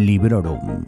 Librorum.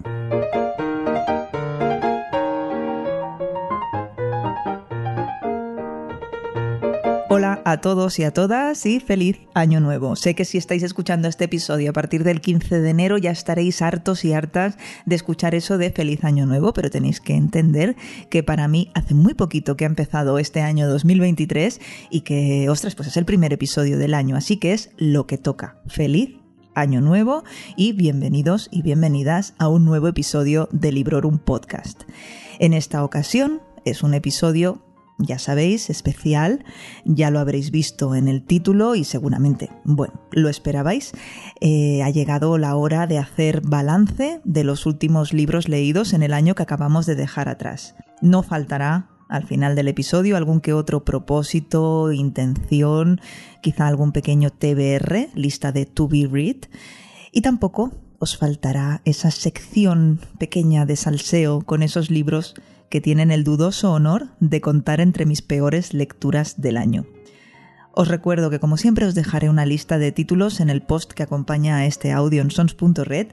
Hola a todos y a todas y feliz año nuevo. Sé que si estáis escuchando este episodio a partir del 15 de enero ya estaréis hartos y hartas de escuchar eso de feliz año nuevo, pero tenéis que entender que para mí hace muy poquito que ha empezado este año 2023 y que, ostras, pues es el primer episodio del año, así que es lo que toca. Feliz año nuevo y bienvenidos y bienvenidas a un nuevo episodio de Librorum Podcast. En esta ocasión es un episodio ya sabéis, especial, ya lo habréis visto en el título y seguramente, bueno, lo esperabais. Eh, ha llegado la hora de hacer balance de los últimos libros leídos en el año que acabamos de dejar atrás. No faltará al final del episodio algún que otro propósito, intención, quizá algún pequeño TBR, lista de to be read, y tampoco os faltará esa sección pequeña de salseo con esos libros que tienen el dudoso honor de contar entre mis peores lecturas del año. Os recuerdo que como siempre os dejaré una lista de títulos en el post que acompaña a este audio en sons.red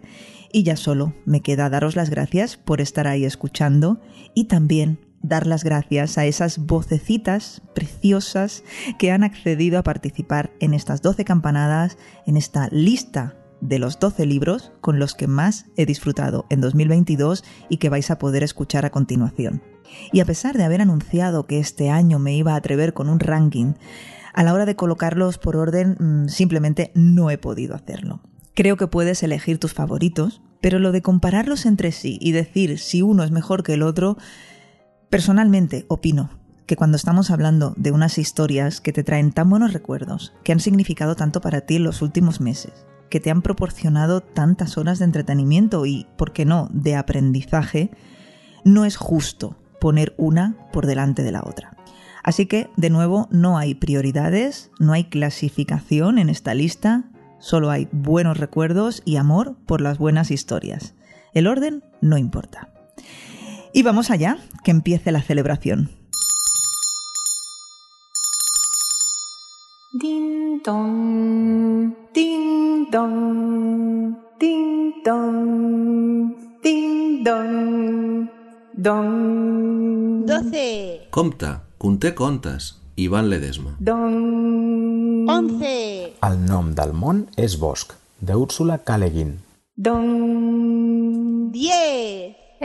y ya solo me queda daros las gracias por estar ahí escuchando y también dar las gracias a esas vocecitas preciosas que han accedido a participar en estas 12 campanadas, en esta lista de los 12 libros con los que más he disfrutado en 2022 y que vais a poder escuchar a continuación. Y a pesar de haber anunciado que este año me iba a atrever con un ranking, a la hora de colocarlos por orden mm, simplemente no he podido hacerlo. Creo que puedes elegir tus favoritos, pero lo de compararlos entre sí y decir si uno es mejor que el otro, personalmente opino que cuando estamos hablando de unas historias que te traen tan buenos recuerdos, que han significado tanto para ti en los últimos meses, que te han proporcionado tantas horas de entretenimiento y, ¿por qué no?, de aprendizaje, no es justo poner una por delante de la otra. Así que, de nuevo, no hay prioridades, no hay clasificación en esta lista, solo hay buenos recuerdos y amor por las buenas historias. El orden no importa. Y vamos allá, que empiece la celebración. Ding dong, ding dong, ding dong, ding dong, dong. 12. Compte, conté contes. Ivan Ledesma. Dong. 11. El nom del món és Bosc, d'Úrsula K. Le Guin. Dong. 10.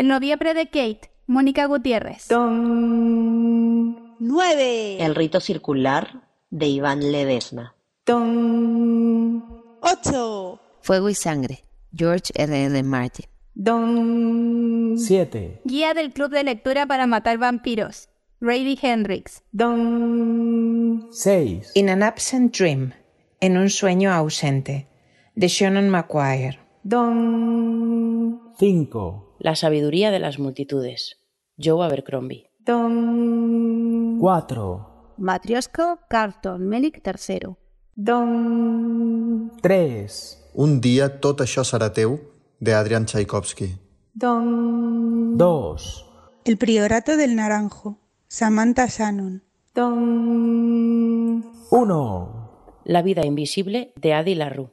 El noviembre de Kate, Mónica Gutiérrez. Dong. 9. El rito circular de Iván Ledesma. Dong. 8. Fuego y sangre, George R. R. Martin. Dong. 7. Guía del Club de Lectura para Matar Vampiros, Brady Hendrix. Dong. 6. In an Absent Dream, en un sueño ausente, de Shannon Maguire. Dong. 5. La sabiduría de las multitudes, Joe Abercrombie. Dong. 4. Matriosko Carlton Melik III. Dong. 3. Un dia tot això serà teu, de Adrian Tchaikovsky. Dong. 2. El Priorato del Naranjo, Samantha Shannon. Dong. 1. La vida invisible de Adi Larue,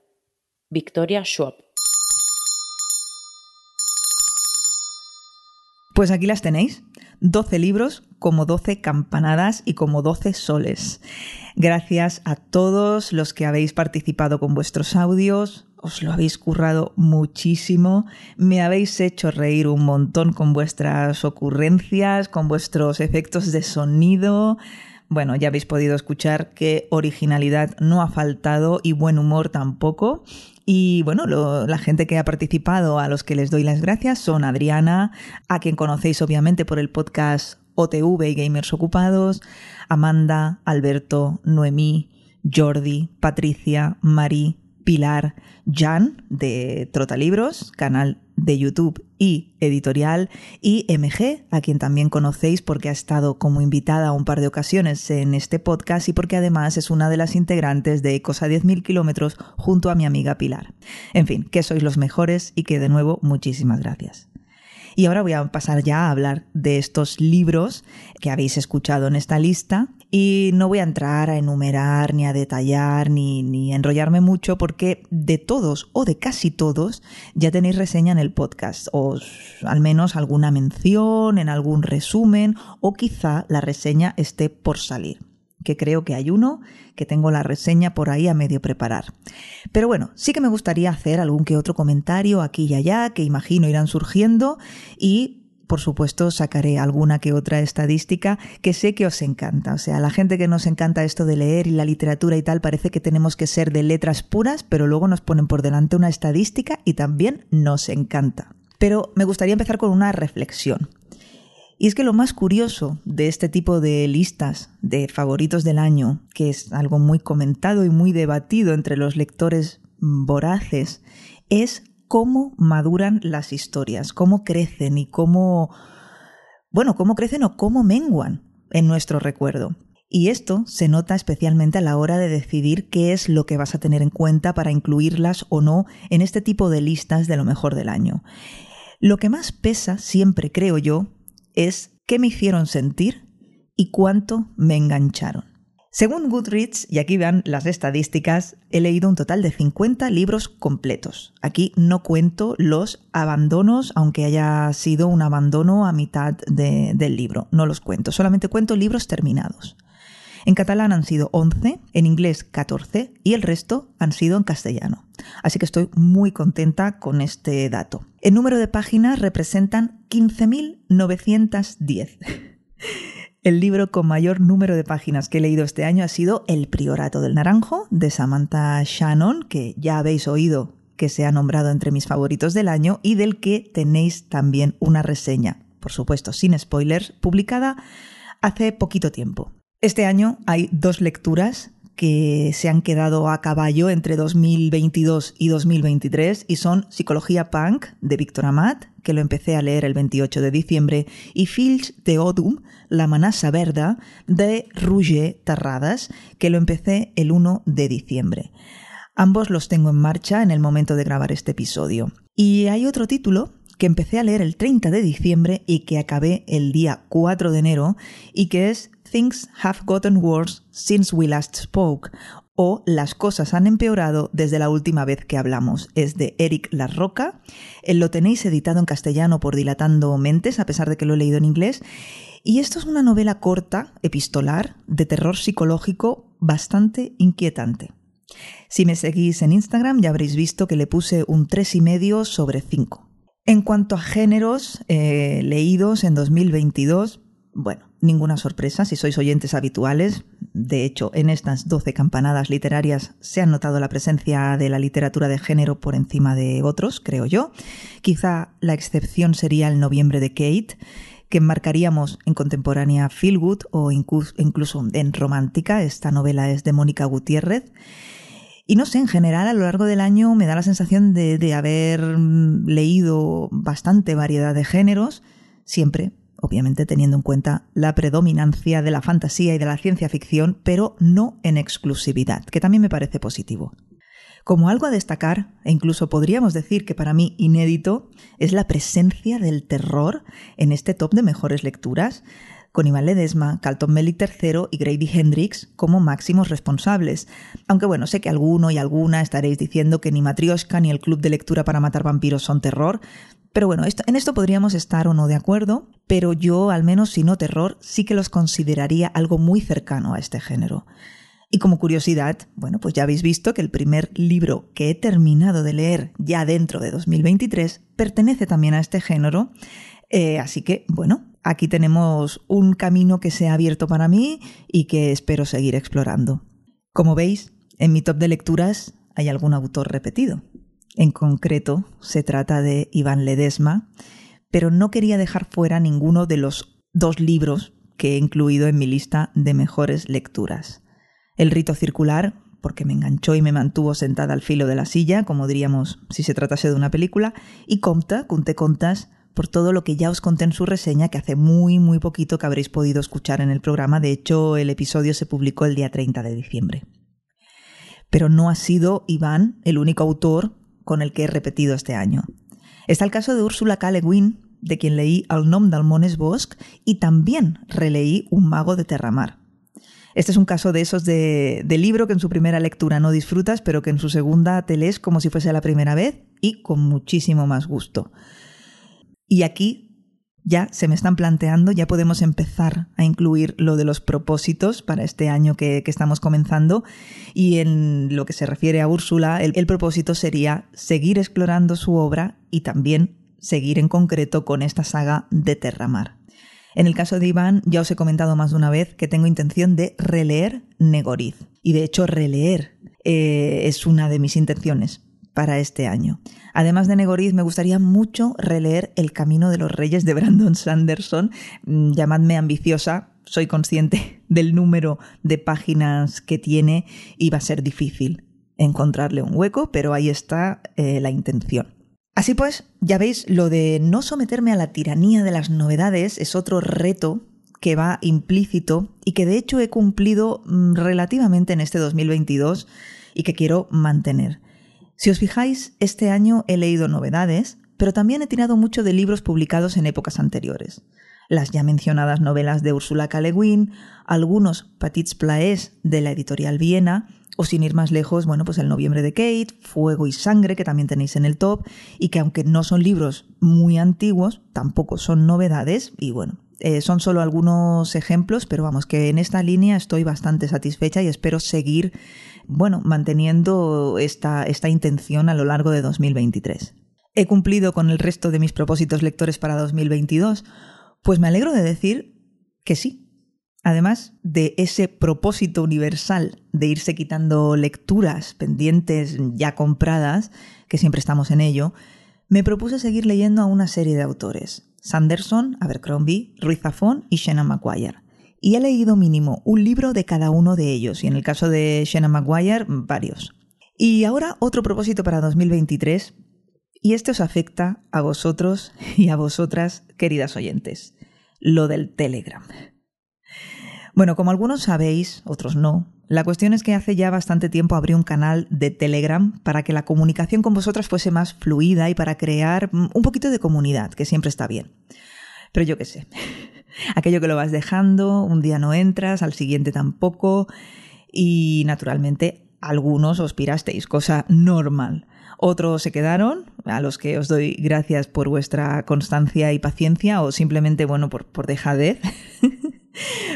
Victoria Schwab. Pues aquí las tenéis. 12 libros, como 12 campanadas y como 12 soles. Gracias a todos los que habéis participado con vuestros audios, os lo habéis currado muchísimo, me habéis hecho reír un montón con vuestras ocurrencias, con vuestros efectos de sonido. Bueno, ya habéis podido escuchar que originalidad no ha faltado y buen humor tampoco. Y bueno, la gente que ha participado, a los que les doy las gracias, son Adriana, a quien conocéis obviamente por el podcast OTV y Gamers Ocupados, Amanda, Alberto, Noemí, Jordi, Patricia, Mari, Pilar, Jan de Trotalibros, canal de YouTube y editorial, y MG, a quien también conocéis porque ha estado como invitada un par de ocasiones en este podcast y porque además es una de las integrantes de Ecos a 10.000 kilómetros junto a mi amiga Pilar. En fin, que sois los mejores y que de nuevo muchísimas gracias. Y ahora voy a pasar ya a hablar de estos libros que habéis escuchado en esta lista Y no voy a entrar a enumerar, ni a detallar, ni, ni a enrollarme mucho, porque de todos o de casi todos ya tenéis reseña en el podcast, o al menos alguna mención, en algún resumen, o quizá la reseña esté por salir que creo que hay uno, que tengo la reseña por ahí a medio preparar. Pero bueno, sí que me gustaría hacer algún que otro comentario aquí y allá, que imagino irán surgiendo, y por supuesto, sacaré alguna que otra estadística que sé que os encanta. O sea, la gente que nos encanta esto de leer y la literatura y tal, parece que tenemos que ser de letras puras, pero luego nos ponen por delante una estadística y también nos encanta. Pero me gustaría empezar con una reflexión. Y es que lo más curioso de este tipo de listas de favoritos del año, que es algo muy comentado y muy debatido entre los lectores voraces, es cómo maduran las historias, cómo crecen y cómo, bueno, cómo crecen o cómo menguan en nuestro recuerdo. Y esto se nota especialmente a la hora de decidir qué es lo que vas a tener en cuenta para incluirlas o no en este tipo de listas de lo mejor del año. Lo que más pesa, siempre creo yo, es qué me hicieron sentir y cuánto me engancharon. Según Goodreads, y aquí vean las estadísticas, he leído un total de 50 libros completos. Aquí no cuento los abandonos, aunque haya sido un abandono a mitad del libro. No los cuento, solamente cuento libros terminados. En catalán han sido 11, en inglés 14 y el resto han sido en castellano. Así que estoy muy contenta con este dato. El número de páginas representan 15.910. El libro con mayor número de páginas que he leído este año ha sido El Priorato del Naranjo, de Samantha Shannon, que ya habéis oído que se ha nombrado entre mis favoritos del año y del que tenéis también una reseña, por supuesto sin spoilers, publicada hace poquito tiempo. Este año hay dos lecturas que se han quedado a caballo entre 2022 y 2023 y son Psicología Punk de Víctor Amat, que lo empecé a leer el 28 de diciembre, y Fills de Odum, La Manasa Verda de Roger Tarradas, que lo empecé el 1 de diciembre. Ambos los tengo en marcha en el momento de grabar este episodio. Y hay otro título que empecé a leer el 30 de diciembre y que acabé el día 4 de enero y que es Things Have Gotten Worse Since We Last Spoke o Las cosas han empeorado desde la última vez que hablamos. Es de Eric Larroca. Lo tenéis editado en castellano por Dilatando Mentes, a pesar de que lo he leído en inglés. Y esto es una novela corta, epistolar, de terror psicológico bastante inquietante. Si me seguís en Instagram ya habréis visto que le puse un 3,5 sobre 5. En cuanto a géneros eh, leídos en 2022, bueno, ninguna sorpresa si sois oyentes habituales. De hecho, en estas 12 campanadas literarias se ha notado la presencia de la literatura de género por encima de otros, creo yo. Quizá la excepción sería el noviembre de Kate, que enmarcaríamos en contemporánea feel good o incluso en romántica. Esta novela es de Mónica Gutiérrez. Y no sé, en general a lo largo del año me da la sensación de, de haber leído bastante variedad de géneros, siempre obviamente teniendo en cuenta la predominancia de la fantasía y de la ciencia ficción, pero no en exclusividad, que también me parece positivo. Como algo a destacar, e incluso podríamos decir que para mí inédito, es la presencia del terror en este top de mejores lecturas, con Iván Ledesma, Carlton Mellick III y Grady Hendrix como máximos responsables. Aunque bueno, sé que alguno y alguna estaréis diciendo que ni Matrioshka ni el Club de Lectura para Matar Vampiros son terror, pero bueno, en esto podríamos estar o no de acuerdo, pero yo, al menos si no terror, sí que los consideraría algo muy cercano a este género. Y como curiosidad, bueno, pues ya habéis visto que el primer libro que he terminado de leer ya dentro de 2023 pertenece también a este género. Eh, así que, bueno, aquí tenemos un camino que se ha abierto para mí y que espero seguir explorando. Como veis, en mi top de lecturas hay algún autor repetido. En concreto, se trata de Iván Ledesma, pero no quería dejar fuera ninguno de los dos libros que he incluido en mi lista de mejores lecturas. El rito circular, porque me enganchó y me mantuvo sentada al filo de la silla, como diríamos si se tratase de una película, y Comta, Conte Contas, por todo lo que ya os conté en su reseña, que hace muy, muy poquito que habréis podido escuchar en el programa. De hecho, el episodio se publicó el día 30 de diciembre. Pero no ha sido Iván el único autor con el que he repetido este año. Está el caso de Úrsula K. Le Guin, de quien leí Al nom del Mones Bosque y también releí Un mago de Terramar. Este es un caso de esos de, de, libro que en su primera lectura no disfrutas, pero que en su segunda te lees como si fuese la primera vez y con muchísimo más gusto. Y aquí ya se me están planteando, ya podemos empezar a incluir lo de los propósitos para este año que, estamos comenzando. Y en lo que se refiere a Úrsula, el, el propósito sería seguir explorando su obra y también seguir en concreto con esta saga de Terramar. En el caso de Iván, ya os he comentado más de una vez que tengo intención de releer Negoriz. Y de hecho, releer eh, es una de mis intenciones para este año. Además de Negoriz, me gustaría mucho releer El Camino de los Reyes de Brandon Sanderson. Mm, llamadme ambiciosa, soy consciente del número de páginas que tiene y va a ser difícil encontrarle un hueco, pero ahí está eh, la intención. Así pues, ya veis, lo de no someterme a la tiranía de las novedades es otro reto que va implícito y que de hecho he cumplido mm, relativamente en este 2022 y que quiero mantener. Si os fijáis, este año he leído novedades, pero también he tirado mucho de libros publicados en épocas anteriores. Las ya mencionadas novelas de Ursula K. Le Guin, algunos Petits Plaés de la editorial Viena, o sin ir más lejos, bueno, pues El noviembre de Kate, Fuego y Sangre, que también tenéis en el top, y que aunque no son libros muy antiguos, tampoco son novedades, y bueno, eh, son solo algunos ejemplos, pero vamos, que en esta línea estoy bastante satisfecha y espero seguir bueno, manteniendo esta, esta intención a lo largo de 2023. ¿He cumplido con el resto de mis propósitos lectores para 2022? Pues me alegro de decir que sí. Además de ese propósito universal de irse quitando lecturas pendientes ya compradas, que siempre estamos en ello, me propuse seguir leyendo a una serie de autores. Sanderson, Abercrombie, Ruiz Zafón y Shannon Maguire y he leído mínimo un libro de cada uno de ellos, y en el caso de Shannon Maguire, varios. Y ahora otro propósito para 2023, y este os afecta a vosotros y a vosotras, queridas oyentes, lo del Telegram. Bueno, como algunos sabéis, otros no, la cuestión es que hace ya bastante tiempo abrí un canal de Telegram para que la comunicación con vosotras fuese más fluida y para crear un poquito de comunidad, que siempre está bien. Pero yo qué sé, Aquello que lo vas dejando, un día no entras, al siguiente tampoco, y naturalmente algunos os pirasteis, cosa normal. Otros se quedaron, a los que os doy gracias por vuestra constancia y paciencia, o simplemente, bueno, por, por dejadez.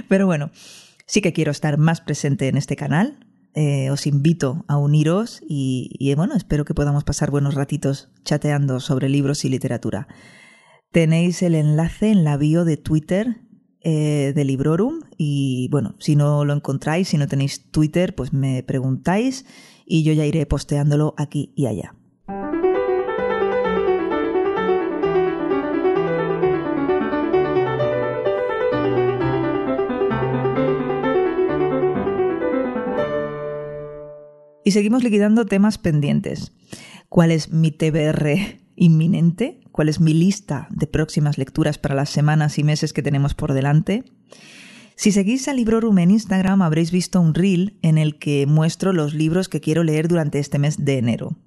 Pero bueno, sí que quiero estar más presente en este canal. Eh, os invito a uniros y, bueno, espero que podamos pasar buenos ratitos chateando sobre libros y literatura. Tenéis el enlace en la bio de Twitter eh, de Librorum y bueno, si no lo encontráis, si no tenéis Twitter, pues me preguntáis y yo ya iré posteándolo aquí y allá. Y seguimos liquidando temas pendientes. ¿Cuál es mi TBR inminente? cuál es mi lista de próximas lecturas para las semanas y meses que tenemos por delante. Si seguís a Librorum en Instagram habréis visto un reel en el que muestro los libros que quiero leer durante este mes de enero.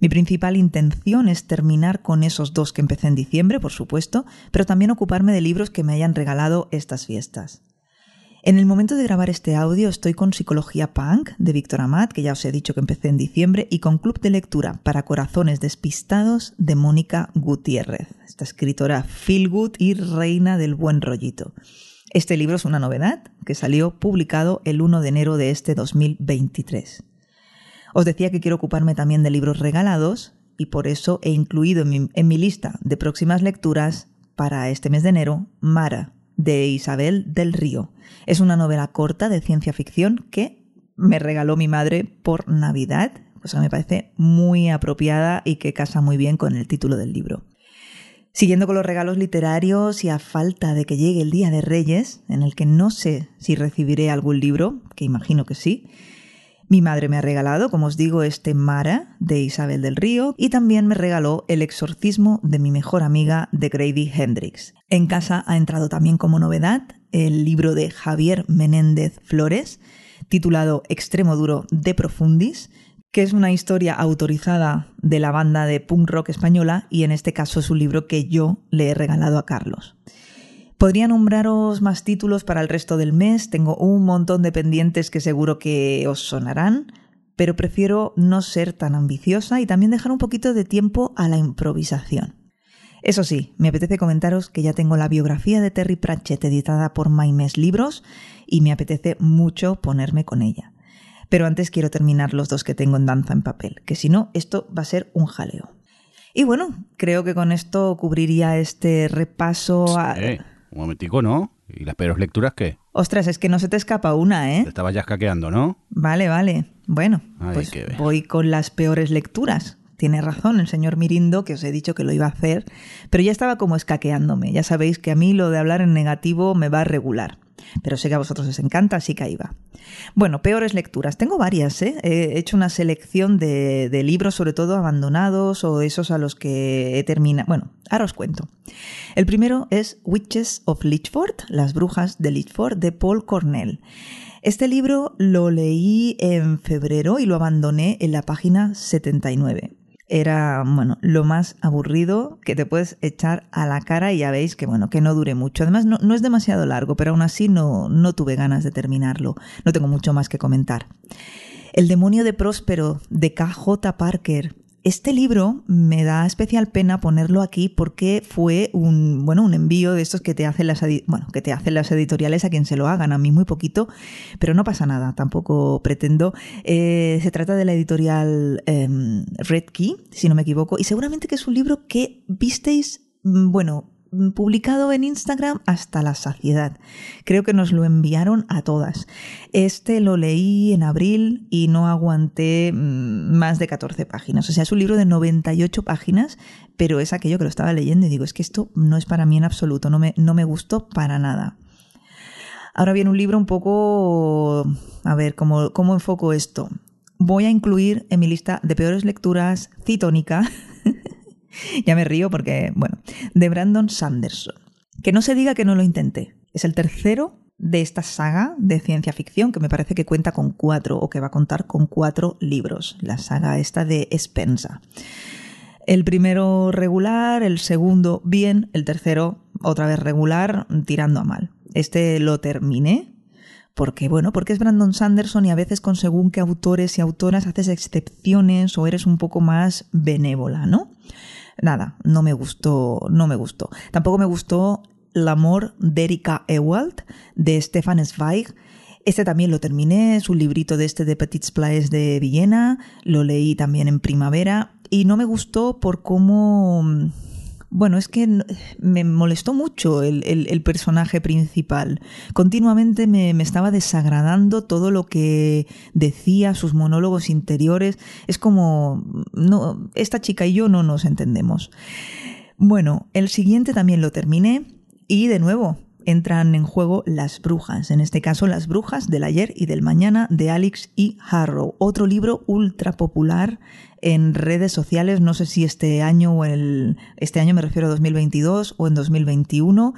Mi principal intención es terminar con esos dos que empecé en diciembre, por supuesto, pero también ocuparme de libros que me hayan regalado estas fiestas. En el momento de grabar este audio estoy con Psicología Punk de Víctor Amat, que ya os he dicho que empecé en diciembre, y con Club de Lectura para Corazones Despistados de Mónica Gutiérrez, esta escritora feel good y reina del buen rollito. Este libro es una novedad que salió publicado el 1 de enero de este 2023. Os decía que quiero ocuparme también de libros regalados y por eso he incluido en mi, en mi lista de próximas lecturas para este mes de enero Mara de Isabel del Río. Es una novela corta de ciencia ficción que me regaló mi madre por Navidad, cosa me parece muy apropiada y que casa muy bien con el título del libro. Siguiendo con los regalos literarios y a falta de que llegue el Día de Reyes, en el que no sé si recibiré algún libro, que imagino que sí, mi madre me ha regalado, como os digo, este Mara de Isabel del Río y también me regaló El exorcismo de mi mejor amiga de Grady Hendrix. En casa ha entrado también como novedad el libro de Javier Menéndez Flores, titulado Extremo Duro de Profundis, que es una historia autorizada de la banda de punk rock española y en este caso es un libro que yo le he regalado a Carlos. Podría nombraros más títulos para el resto del mes, tengo un montón de pendientes que seguro que os sonarán, pero prefiero no ser tan ambiciosa y también dejar un poquito de tiempo a la improvisación. Eso sí, me apetece comentaros que ya tengo la biografía de Terry Pratchett editada por Maimes Libros y me apetece mucho ponerme con ella. Pero antes quiero terminar los dos que tengo en danza en papel, que si no, esto va a ser un jaleo. Y bueno, creo que con esto cubriría este repaso a... un momentico, ¿no? ¿Y las peores lecturas qué? Ostras, es que no se te escapa una, ¿eh? Te estabas ya escaqueando, ¿no? Vale, vale. Bueno, Ay, pues voy con las peores lecturas. Tiene razón el señor Mirindo, que os he dicho que lo iba a hacer, pero ya estaba como escaqueándome. Ya sabéis que a mí lo de hablar en negativo me va a regular. Pero sé que a vosotros os encanta, así que ahí va. Bueno, peores lecturas. Tengo varias, ¿eh? He hecho una selección de, de libros, sobre todo abandonados o esos a los que he terminado. Bueno, ahora os cuento. El primero es Witches of Lichford, Las Brujas de Lichford, de Paul Cornell. Este libro lo leí en febrero y lo abandoné en la página 79 era, bueno, lo más aburrido que te puedes echar a la cara y ya veis que, bueno, que no dure mucho. Además, no, no es demasiado largo, pero aún así no, no tuve ganas de terminarlo. No tengo mucho más que comentar. El demonio de Próspero, de KJ Parker. Este libro me da especial pena ponerlo aquí porque fue un, bueno, un envío de estos que te hacen las, bueno, que te hacen las editoriales a quien se lo hagan, a mí muy poquito, pero no pasa nada, tampoco pretendo. Eh, se trata de la editorial em, Red Key, si no me equivoco, y seguramente que es un libro que visteis, mm, bueno, publicado en Instagram hasta la saciedad. Creo que nos lo enviaron a todas. Este lo leí en abril y no aguanté mm, más de 14 páginas. O sea, es un libro de 98 páginas, pero es aquello que lo estaba leyendo y digo, es que esto no es para mí en absoluto, no me, no me gustó para nada. Ahora viene un libro un poco... A ver, ¿cómo, cómo enfoco esto? Voy a incluir en mi lista de peores lecturas Citónica. ya me río porque, bueno, de Brandon Sanderson. Que no se diga que no lo intenté. Es el tercero de esta saga de ciencia ficción que me parece que cuenta con cuatro o que va a contar con cuatro libros. La saga esta de Spensa. El primero regular, el segundo bien, el tercero otra vez regular, tirando a mal. Este lo terminé porque, bueno, porque es Brandon Sanderson y a veces con según qué autores y autoras haces excepciones o eres un poco más benévola, ¿no? Nada, no me gustó, no me gustó. Tampoco me gustó El amor de Erika Ewald de Stefan Zweig. Este también lo terminé, es un librito de este de Petits Plaes de Villena, lo leí también en primavera y no me gustó por cómo... Bueno, es que me molestó mucho el personaje principal. Continuamente me, me estaba desagradando todo lo que decía, sus monólogos interiores. Es como, no, esta chica y yo no nos entendemos. Bueno, el siguiente también lo terminé y de nuevo entran en juego las brujas, en este caso las brujas del ayer y del mañana de Alex E. Harrow, otro libro ultra popular en redes sociales, no sé si este año o el este año me refiero a 2022 o en 2021.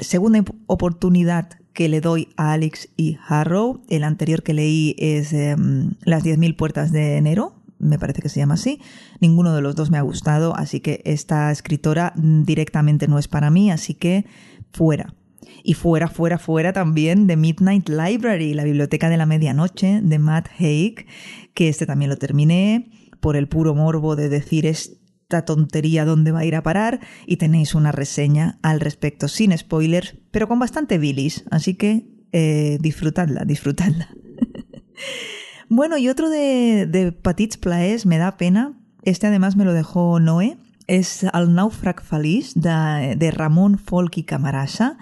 Segunda oportunidad que le doy a Alex E. Harrow, el anterior que leí es em, Las 10.000 puertas de enero, me parece que se llama así. Ninguno de los dos me ha gustado, así que esta escritora directamente no es para mí, así que fuera. Y fuera, fuera, fuera también de Midnight Library, la biblioteca de la medianoche de Matt Haig, que este también lo terminé por el puro morbo de decir esta tontería dónde va a ir a parar y tenéis una reseña al respecto sin spoilers, pero con bastante bilis, así que eh, disfrutadla, disfrutadla. Bueno, y otro de, de Petits Plaers me da pena. Este además me lo dejó Noé. Es El Naufrag Feliç de, de Ramón Folk Camarasa.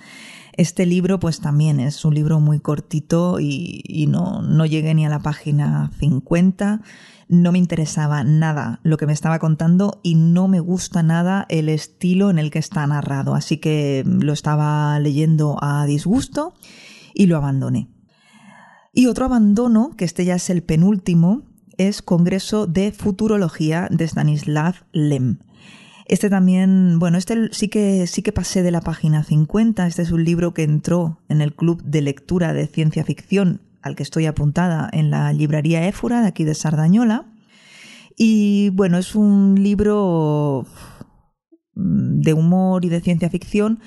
Este libro pues también es un libro muy cortito y, no, no llegué ni a la página 50. No me interesaba nada lo que me estaba contando y no me gusta nada el estilo en el que está narrado. Así que lo estaba leyendo a disgusto y lo abandoné. Y otro abandono, que este ya es el penúltimo, es Congreso de Futurología de Stanislav Lem. Este también, bueno, este sí que, sí que pasé de la página 50. Este es un libro que entró en el club de lectura de ciencia ficción al que estoy apuntada en la librería Éfora de aquí de Sardañola. Y bueno, es un libro de humor y de ciencia ficción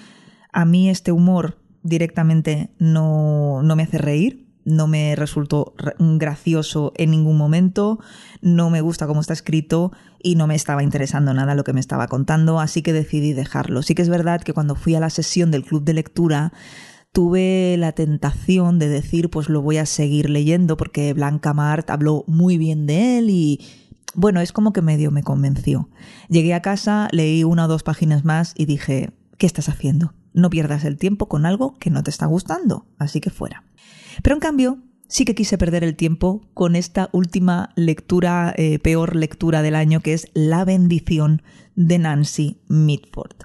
A mí este humor directamente no, no me hace reír, no me resultó gracioso en ningún momento, no me gusta cómo está escrito y no me estaba interesando nada lo que me estaba contando, así que decidí dejarlo. Sí que es verdad que cuando fui a la sesión del club de lectura tuve la tentación de decir pues lo voy a seguir leyendo porque Blanca Mart habló muy bien de él y bueno, es como que medio me convenció. Llegué a casa, leí una o dos páginas más y dije, ¿qué estás haciendo? No pierdas el tiempo con algo que no te está gustando, así que fuera. Pero en cambio, sí que quise perder el tiempo con esta última lectura, eh, peor lectura del año, que es La bendición de Nancy Mitford.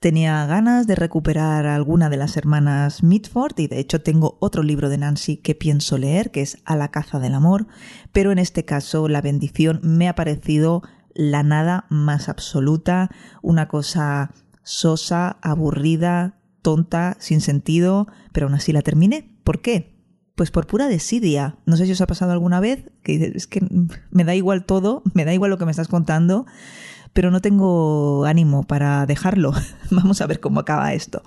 Tenía ganas de recuperar alguna de las hermanas Mitford y de hecho tengo otro libro de Nancy que pienso leer, que es A la caza del amor, pero en este caso La bendición me ha parecido la nada más absoluta, una cosa sosa, aburrida, tonta, sin sentido, pero aún así la terminé. ¿Por qué? Pues por pura desidia. No sé si os ha pasado alguna vez que es que me da igual todo, me da igual lo que me estás contando, pero no tengo ánimo para dejarlo. Vamos a ver cómo acaba esto.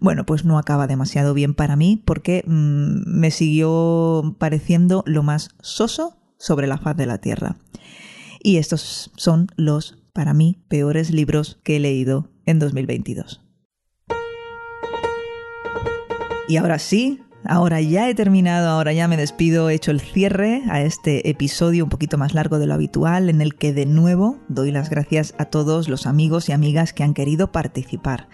Bueno, pues no acaba demasiado bien para mí porque mm, me siguió pareciendo lo más soso sobre la faz de la Tierra. Y estos son los, para mí, peores libros que he leído en 2022. Y ahora sí, Ahora ya he terminado, ahora ya me despido, he hecho el cierre a este episodio un poquito más largo de lo habitual en el que de nuevo doy las gracias a todos los amigos y amigas que han querido participar.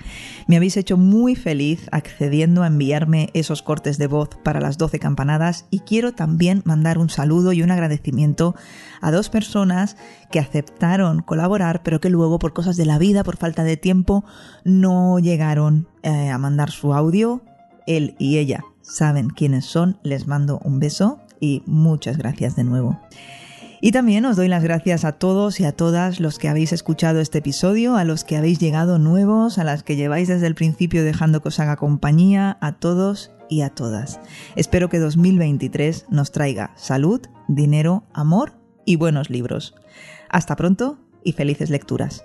Me habéis hecho muy feliz accediendo a enviarme esos cortes de voz para las 12 campanadas y quiero también mandar un saludo y un agradecimiento a dos personas que aceptaron colaborar pero que luego por cosas de la vida, por falta de tiempo, no llegaron eh, a mandar su audio, él y ella saben quiénes son, les mando un beso y muchas gracias de nuevo. Y también os doy las gracias a todos y a todas los que habéis escuchado este episodio, a los que habéis llegado nuevos, a las que lleváis desde el principio dejando que os haga compañía, a todos y a todas. Espero que 2023 nos traiga salud, dinero, amor y buenos libros. Hasta pronto y felices lecturas.